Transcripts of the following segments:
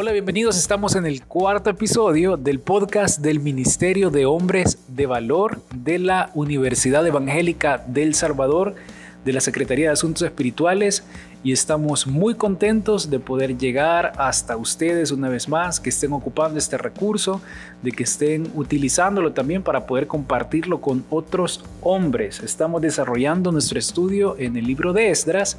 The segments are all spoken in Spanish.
Hola, bienvenidos. Estamos en el cuarto episodio del podcast del Ministerio de Hombres de Valor de la Universidad Evangélica del Salvador, de la Secretaría de Asuntos Espirituales y estamos muy contentos de poder llegar hasta ustedes una vez más, que estén ocupando este recurso, de que estén utilizándolo también para poder compartirlo con otros hombres. Estamos desarrollando nuestro estudio en el libro de Esdras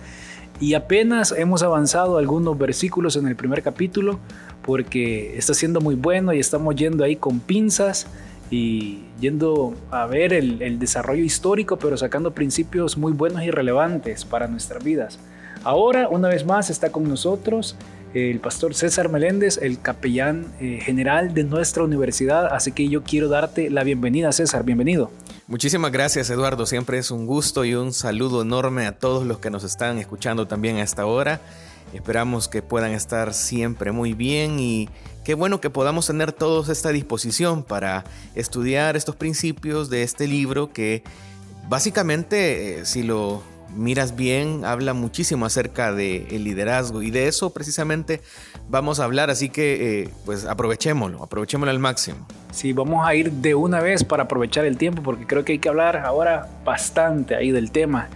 y apenas hemos avanzado algunos versículos en el primer capítulo porque está siendo muy bueno y estamos yendo ahí con pinzas y yendo a ver el, desarrollo histórico, pero sacando principios muy buenos y relevantes para nuestras vidas. Ahora, una vez más, está con nosotros el pastor César Meléndez, el capellán eh, general de nuestra universidad. Así que yo quiero darte la bienvenida, César. Bienvenido. Muchísimas gracias, Eduardo. Siempre es un gusto y un saludo enorme a todos los que nos están escuchando también a esta hora. Esperamos que puedan estar siempre muy bien y qué bueno que podamos tener todos esta disposición para estudiar estos principios de este libro que básicamente, eh, si lo miras bien, habla muchísimo acerca del el liderazgo y de eso precisamente vamos a hablar, así que eh, pues aprovechémoslo, aprovechémoslo al máximo. Sí, vamos a ir de una vez para aprovechar el tiempo porque creo que hay que hablar ahora bastante ahí del tema.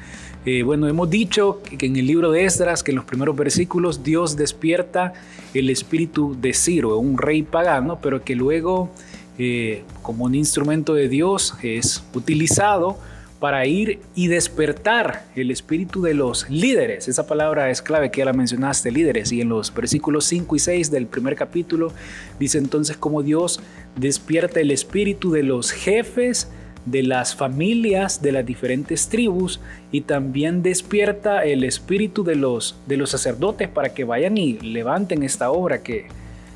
Eh, bueno, hemos dicho que en el libro de Esdras, que en los primeros versículos Dios despierta el espíritu de Ciro, un rey pagano, pero que luego eh, como un instrumento de Dios es utilizado para ir y despertar el espíritu de los líderes. Esa palabra es clave que ya la mencionaste, líderes. Y en los versículos 5 y 6 del primer capítulo dice entonces cómo Dios despierta el espíritu de los jefes de las familias de las diferentes tribus y también despierta el espíritu de los, de los sacerdotes para que vayan y levanten esta obra que,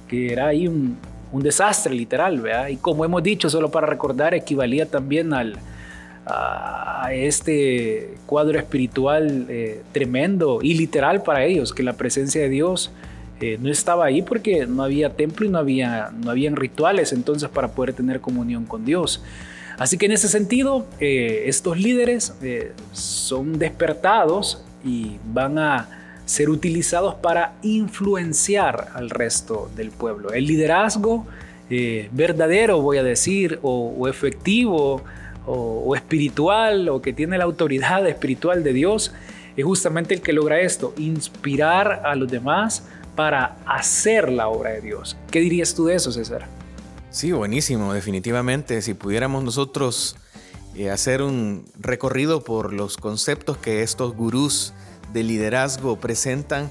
que era ahí un, un desastre literal. Y como hemos dicho, solo para recordar, equivalía también al, a este cuadro espiritual eh, tremendo y literal para ellos, que la presencia de Dios eh, no estaba ahí porque no había templo y no había no habían rituales entonces para poder tener comunión con Dios. Así que en ese sentido, eh, estos líderes son despertados y van a ser utilizados para influenciar al resto del pueblo. El liderazgo verdadero, voy a decir, o, o efectivo, o, espiritual o que tiene la autoridad espiritual de Dios, es justamente el que logra esto, inspirar a los demás para hacer la obra de Dios. ¿Qué dirías tú de eso, César? Sí, buenísimo, definitivamente. Si pudiéramos nosotros eh, hacer un recorrido por los conceptos que estos gurús de liderazgo presentan,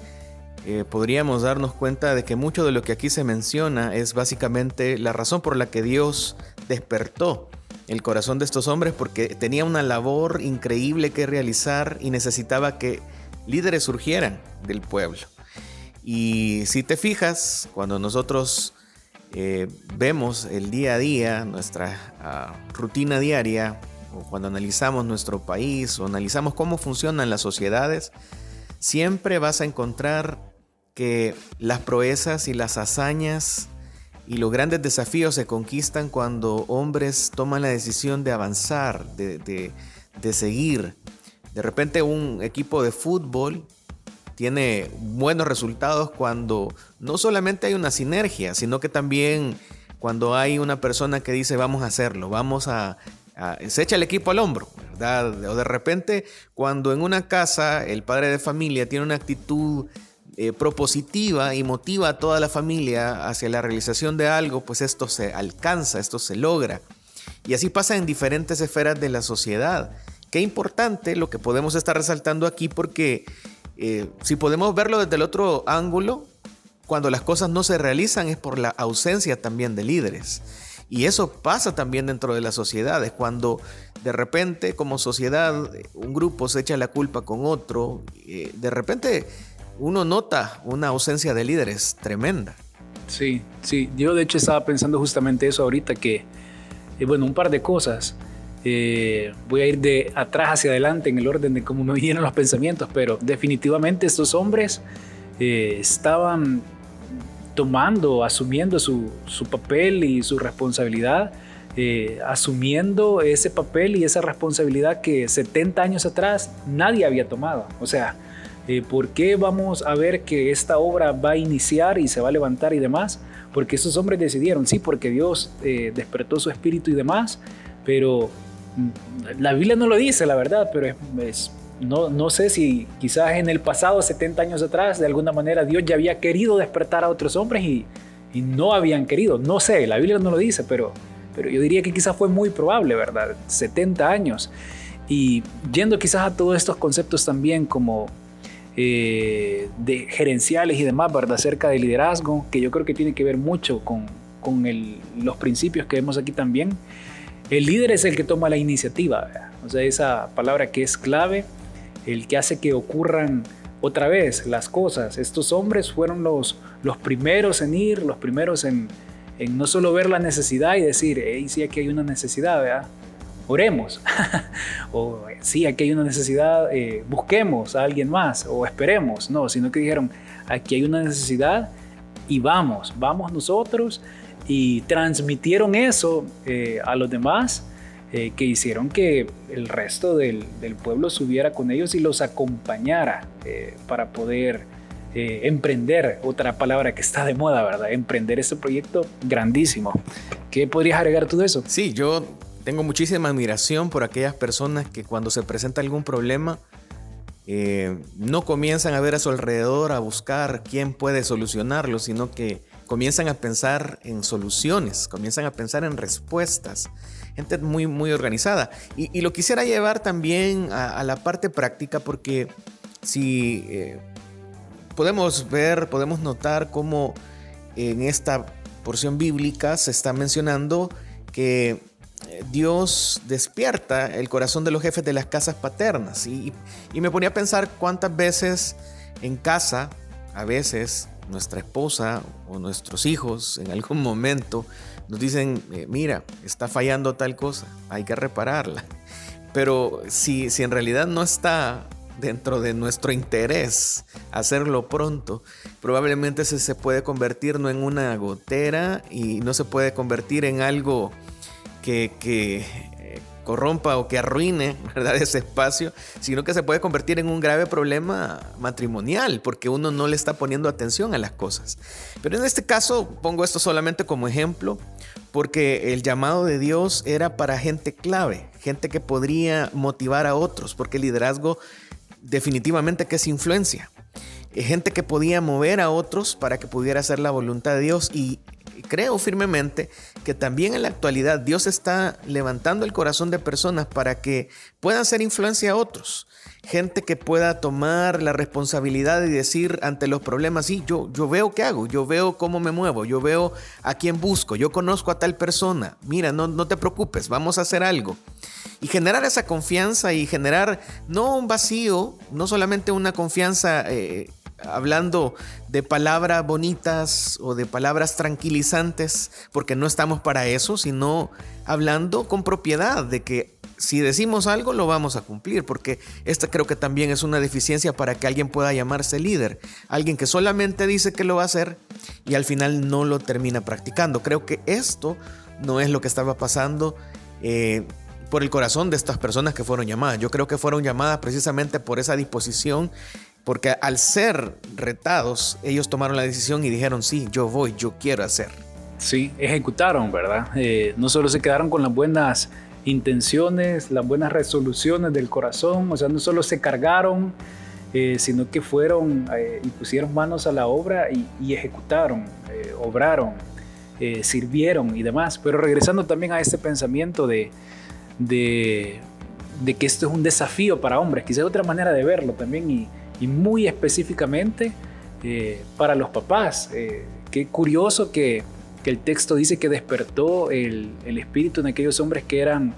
eh, podríamos darnos cuenta de que mucho de lo que aquí se menciona es básicamente la razón por la que Dios despertó el corazón de estos hombres porque tenía una labor increíble que realizar y necesitaba que líderes surgieran del pueblo. Y si te fijas, cuando nosotros eh, vemos el día a día, nuestra ah, rutina diaria, o cuando analizamos nuestro país o analizamos cómo funcionan las sociedades, siempre vas a encontrar que las proezas y las hazañas y los grandes desafíos se conquistan cuando hombres toman la decisión de avanzar, de, seguir. De repente un equipo de fútbol tiene buenos resultados cuando no solamente hay una sinergia, sino que también cuando hay una persona que dice vamos a hacerlo, vamos a, se echa el equipo al hombro, ¿verdad? O de repente cuando en una casa el padre de familia tiene una actitud eh, propositiva y motiva a toda la familia hacia la realización de algo, pues esto se alcanza, esto se logra. Y así pasa en diferentes esferas de la sociedad. Qué importante lo que podemos estar resaltando aquí porque eh, si podemos verlo desde el otro ángulo, cuando las cosas no se realizan es por la ausencia también de líderes. Y eso pasa también dentro de las sociedades, cuando de repente como sociedad un grupo se echa la culpa con otro, eh, de repente uno nota una ausencia de líderes tremenda. Sí, sí, yo de hecho estaba pensando justamente eso ahorita, que, eh, bueno, un par de cosas. Eh, voy a ir de atrás hacia adelante en el orden de cómo me vinieron los pensamientos, pero definitivamente estos hombres eh, estaban tomando, asumiendo su, su, papel y su responsabilidad, asumiendo ese papel y esa responsabilidad que 70 años atrás nadie había tomado. O sea, ¿Por qué vamos a ver que esta obra va a iniciar y se va a levantar y demás? Porque esos hombres decidieron, sí, porque Dios eh, despertó su espíritu y demás, pero mm, la Biblia no lo dice, la verdad, pero es, no, no sé si quizás en el pasado, 70 años atrás, de alguna manera Dios ya había querido despertar a otros hombres y, y no habían querido. No sé, la Biblia no lo dice, pero, pero yo diría que quizás fue muy probable, ¿verdad? 70 años. Y yendo quizás a todos estos conceptos también como eh, de gerenciales y demás, ¿verdad? Acerca del liderazgo, que yo creo que tiene que ver mucho con, con los principios que vemos aquí también. El líder es el que toma la iniciativa, o sea, esa palabra que es clave, el que hace que ocurran otra vez las cosas. Estos hombres fueron los, los primeros en ir, los primeros en, en no solo ver la necesidad y decir, hey, sí, aquí hay una necesidad, ¿verdad? Oremos. o sí, aquí hay una necesidad, eh, busquemos a alguien más o esperemos. No, sino que dijeron, aquí hay una necesidad y vamos, vamos nosotros y transmitieron eso eh, a los demás. Eh, que hicieron que el resto del, del, pueblo subiera con ellos y los acompañara para poder emprender, otra palabra que está de moda, ¿verdad? Emprender este proyecto grandísimo. ¿Qué podrías agregar tú de eso? Sí, yo tengo muchísima admiración por aquellas personas que cuando se presenta algún problema eh, no comienzan a ver a su alrededor a buscar quién puede solucionarlo, sino que comienzan a pensar en soluciones, comienzan a pensar en respuestas. Gente muy, muy organizada. Y, lo quisiera llevar también a, la parte práctica porque si eh, podemos ver, podemos notar cómo en esta porción bíblica se está mencionando que Dios despierta el corazón de los jefes de las casas paternas. Y, me ponía a pensar cuántas veces en casa, a veces nuestra esposa o nuestros hijos en algún momento nos dicen, eh, mira, está fallando tal cosa, hay que repararla. Pero si, si en realidad no está dentro de nuestro interés hacerlo pronto, probablemente se, se puede convertir no en una gotera y no se puede convertir en algo que, eh, corrompa o que arruine ¿verdad? ese espacio, sino que se puede convertir en un grave problema matrimonial porque uno no le está poniendo atención a las cosas. Pero en este caso pongo esto solamente como ejemplo porque el llamado de Dios era para gente clave, gente que podría motivar a otros, porque el liderazgo definitivamente que es influencia. Gente que podía mover a otros para que pudiera hacer la voluntad de Dios y creo firmemente que también en la actualidad Dios está levantando el corazón de personas para que puedan ser influencia a otros. Gente que pueda tomar la responsabilidad y decir ante los problemas, sí, yo, yo veo qué hago, yo veo cómo me muevo, yo veo a quién busco, yo conozco a tal persona, mira, no, no te preocupes, vamos a hacer algo. Y generar esa confianza y generar no un vacío, no solamente una confianza eh, hablando de palabras bonitas o de palabras tranquilizantes, porque no estamos para eso, sino hablando con propiedad de que si decimos algo lo vamos a cumplir, porque esta creo que también es una deficiencia para que alguien pueda llamarse líder, alguien que solamente dice que lo va a hacer y al final no lo termina practicando. Creo que esto no es lo que estaba pasando. Eh, por el corazón de estas personas que fueron llamadas. Yo creo que fueron llamadas precisamente por esa disposición porque al ser retados, ellos tomaron la decisión y dijeron, sí, yo voy, yo quiero hacer. Sí, ejecutaron, ¿verdad? Eh, no solo se quedaron con las buenas intenciones, las buenas resoluciones del corazón, o sea, no solo se cargaron, eh, sino que fueron eh, y pusieron manos a la obra y, ejecutaron, obraron, sirvieron y demás. Pero regresando también a este pensamiento de, de, de que esto es un desafío para hombres, quizás otra manera de verlo también y y muy específicamente eh, para los papás. Eh, qué curioso que, que, el texto dice que despertó el, el espíritu en aquellos hombres que eran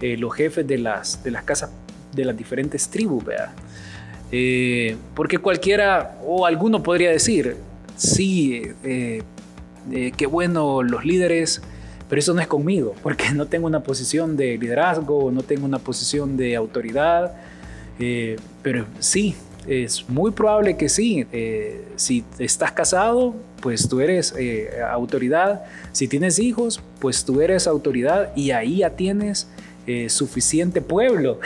eh, los jefes de las, de las casas de las diferentes tribus, ¿verdad? porque cualquiera o alguno podría decir, sí, qué bueno los líderes, pero eso no es conmigo, porque no tengo una posición de liderazgo, no tengo una posición de autoridad, pero sí, es muy probable que sí. Eh, si estás casado, pues tú eres eh, autoridad. Si tienes hijos, pues tú eres autoridad y ahí ya tienes eh, suficiente pueblo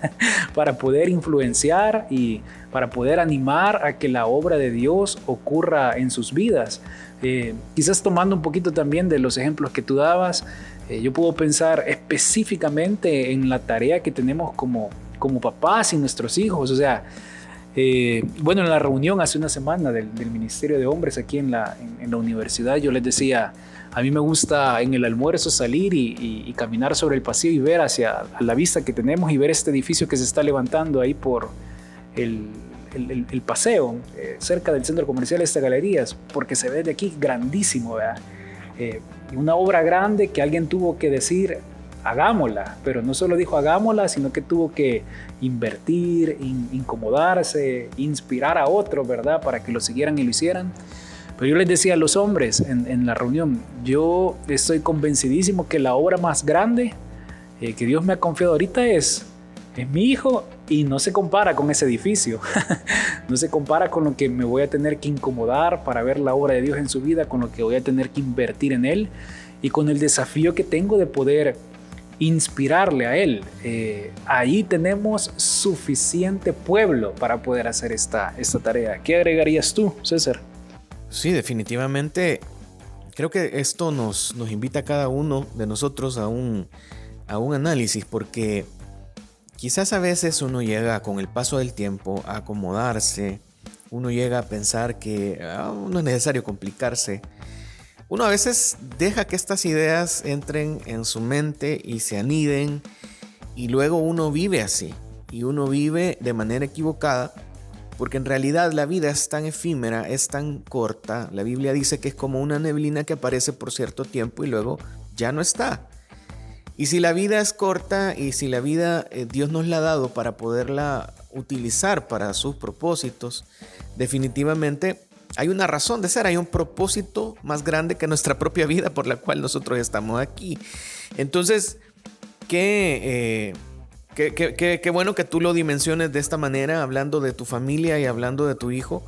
para poder influenciar y para poder animar a que la obra de Dios ocurra en sus vidas. Quizás tomando un poquito también de los ejemplos que tú dabas, yo puedo pensar específicamente en la tarea que tenemos como, como papás y nuestros hijos. O sea, bueno, en la reunión hace una semana del, Ministerio de Hombres aquí en la, en universidad, yo les decía, a mí me gusta en el almuerzo salir y, caminar sobre el pasillo y ver hacia la vista que tenemos y ver este edificio que se está levantando ahí por el, paseo, eh, cerca del centro comercial, esta galerías, porque se ve de aquí grandísimo, ¿verdad? Eh, una obra grande que alguien tuvo que decir, hagámosla, pero no solo dijo hagámosla, sino que tuvo que invertir, incomodarse, inspirar a otros, ¿verdad? Para que lo siguieran y lo hicieran. Pero yo les decía a los hombres en, la reunión, yo estoy convencidísimo que la obra más grande eh, que Dios me ha confiado ahorita es, es mi hijo y no se compara con ese edificio. no se compara con lo que me voy a tener que incomodar para ver la obra de Dios en su vida, con lo que voy a tener que invertir en él y con el desafío que tengo de poder inspirarle a él. Eh, ahí tenemos suficiente pueblo para poder hacer esta, esta tarea. ¿Qué agregarías tú, César? Sí, definitivamente. Creo que esto nos, nos invita a cada uno de nosotros a un, a un análisis porque quizás a veces uno llega con el paso del tiempo a acomodarse, uno llega a pensar que ah, no es necesario complicarse. Uno a veces deja que estas ideas entren en su mente y se aniden y luego uno vive así y uno vive de manera equivocada porque en realidad la vida es tan efímera, es tan corta. La Biblia dice que es como una neblina que aparece por cierto tiempo y luego ya no está. Y si la vida es corta y si la vida eh, Dios nos la ha dado para poderla utilizar para sus propósitos, definitivamente hay una razón de ser, hay un propósito más grande que nuestra propia vida por la cual nosotros estamos aquí. Entonces, ¿qué, eh, Qué, bueno que tú lo dimensiones de esta manera, hablando de tu familia y hablando de tu hijo.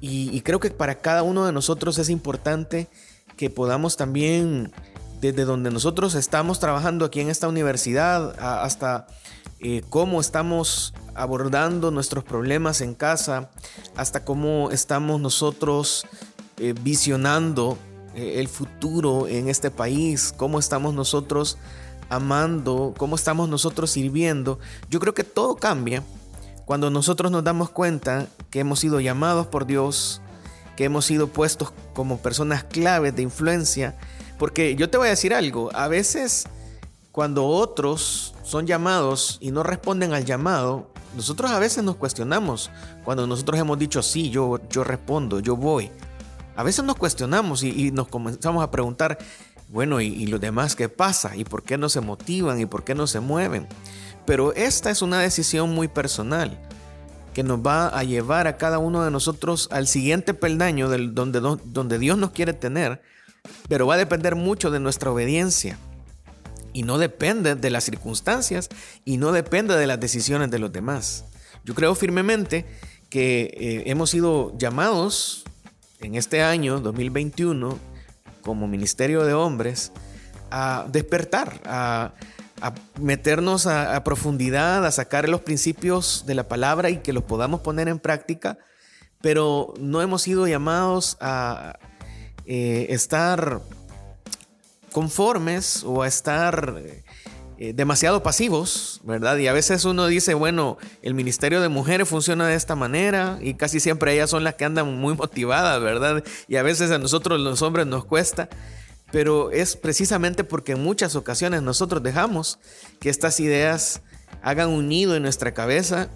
Y, creo que para cada uno de nosotros es importante que podamos también, desde donde nosotros estamos trabajando aquí en esta universidad, hasta eh, cómo estamos abordando nuestros problemas en casa, hasta cómo estamos nosotros eh, visionando eh, el futuro en este país, cómo estamos nosotros amando, cómo estamos nosotros sirviendo, yo creo que todo cambia cuando nosotros nos damos cuenta que hemos sido llamados por Dios, que hemos sido puestos como personas claves de influencia. Porque yo te voy a decir algo, a veces cuando otros son llamados y no responden al llamado, nosotros a veces nos cuestionamos. Cuando nosotros hemos dicho, sí, yo, yo respondo, yo voy. A veces nos cuestionamos y, y nos comenzamos a preguntar, bueno, ¿y, los demás qué pasa? ¿Y por qué no se motivan? ¿Y por qué no se mueven? Pero esta es una decisión muy personal que nos va a llevar a cada uno de nosotros al siguiente peldaño del, donde, donde Dios nos quiere tener, pero va a depender mucho de nuestra obediencia. Y no depende de las circunstancias y no depende de las decisiones de los demás. Yo creo firmemente que eh, hemos sido llamados en este año 2021 como Ministerio de Hombres a despertar, a, meternos a, profundidad, a sacar los principios de la palabra y que los podamos poner en práctica, pero no hemos sido llamados a eh, estar conformes o a estar eh, demasiado pasivos, ¿verdad? Y a veces uno dice, bueno, el Ministerio de Mujeres funciona de esta manera y casi siempre ellas son las que andan muy motivadas, ¿verdad? Y a veces a nosotros los hombres nos cuesta, pero es precisamente porque en muchas ocasiones nosotros dejamos que estas ideas hagan un nido en nuestra cabeza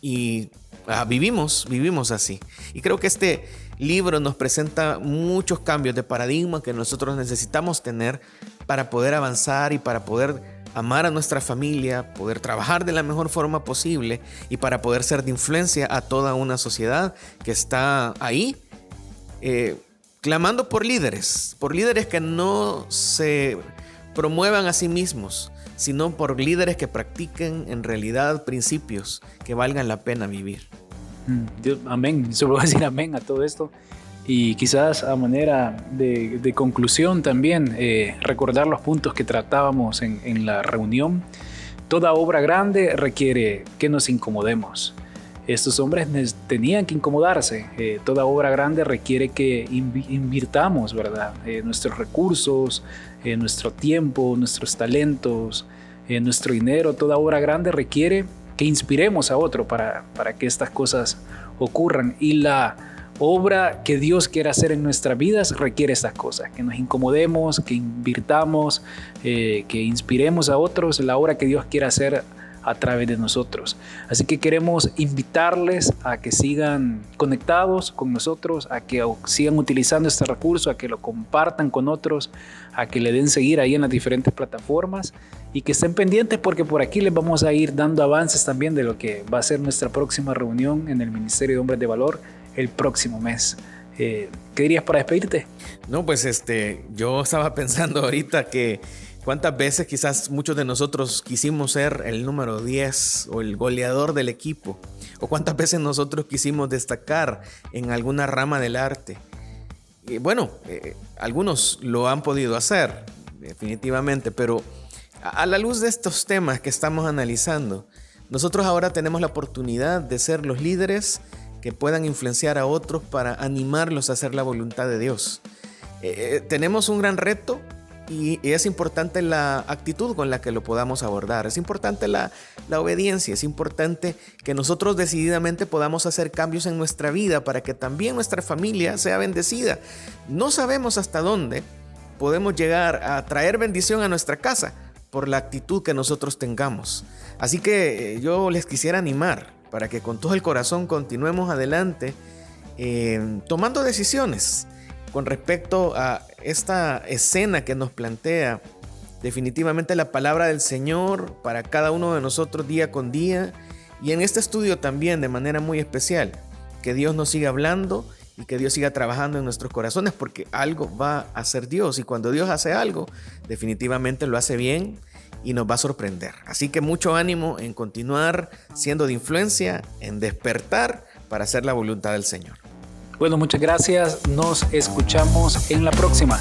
y ah, vivimos, vivimos así. Y creo que este libro nos presenta muchos cambios de paradigma que nosotros necesitamos tener para poder avanzar y para poder amar a nuestra familia, poder trabajar de la mejor forma posible y para poder ser de influencia a toda una sociedad que está ahí, eh, clamando por líderes, por líderes que no se promuevan a sí mismos, sino por líderes que practiquen en realidad principios que valgan la pena vivir. Mm, amén, solo voy a decir amén a todo esto. Y quizás a manera de, conclusión también eh, recordar los puntos que tratábamos en, la reunión. Toda obra grande requiere que nos incomodemos. Estos hombres tenían que incomodarse. Eh, toda obra grande requiere que invirtamos, ¿verdad? Eh, nuestros recursos, nuestro tiempo, nuestros talentos, nuestro dinero. Toda obra grande requiere que inspiremos a otro para, para que estas cosas ocurran. Y la obra que Dios quiere hacer en nuestras vidas requiere estas cosas, que nos incomodemos, que invirtamos, eh, que inspiremos a otros la obra que Dios quiere hacer a través de nosotros. Así que queremos invitarles a que sigan conectados con nosotros, a que sigan utilizando este recurso, a que lo compartan con otros, a que le den seguir ahí en las diferentes plataformas y que estén pendientes porque por aquí les vamos a ir dando avances también de lo que va a ser nuestra próxima reunión en el Ministerio de Hombres de Valor el próximo mes. Eh, ¿Qué dirías para despedirte? No, pues este, yo estaba pensando ahorita que cuántas veces quizás muchos de nosotros quisimos ser el número 10 o el goleador del equipo, o cuántas veces nosotros quisimos destacar en alguna rama del arte. Y bueno, eh, algunos lo han podido hacer, definitivamente, pero a la luz de estos temas que estamos analizando, nosotros ahora tenemos la oportunidad de ser los líderes que puedan influenciar a otros para animarlos a hacer la voluntad de Dios. Eh, eh, tenemos un gran reto y, es importante la actitud con la que lo podamos abordar, es importante la, obediencia, es importante que nosotros decididamente podamos hacer cambios en nuestra vida para que también nuestra familia sea bendecida. No sabemos hasta dónde podemos llegar a traer bendición a nuestra casa por la actitud que nosotros tengamos. Así que eh, yo les quisiera animar para que con todo el corazón continuemos adelante eh, tomando decisiones con respecto a esta escena que nos plantea definitivamente la palabra del Señor para cada uno de nosotros día con día y en este estudio también de manera muy especial. Que Dios nos siga hablando y que Dios siga trabajando en nuestros corazones porque algo va a hacer Dios y cuando Dios hace algo definitivamente lo hace bien y nos va a sorprender. Así que mucho ánimo en continuar siendo de influencia, en despertar para hacer la voluntad del Señor. Bueno, muchas gracias. Nos escuchamos en la próxima.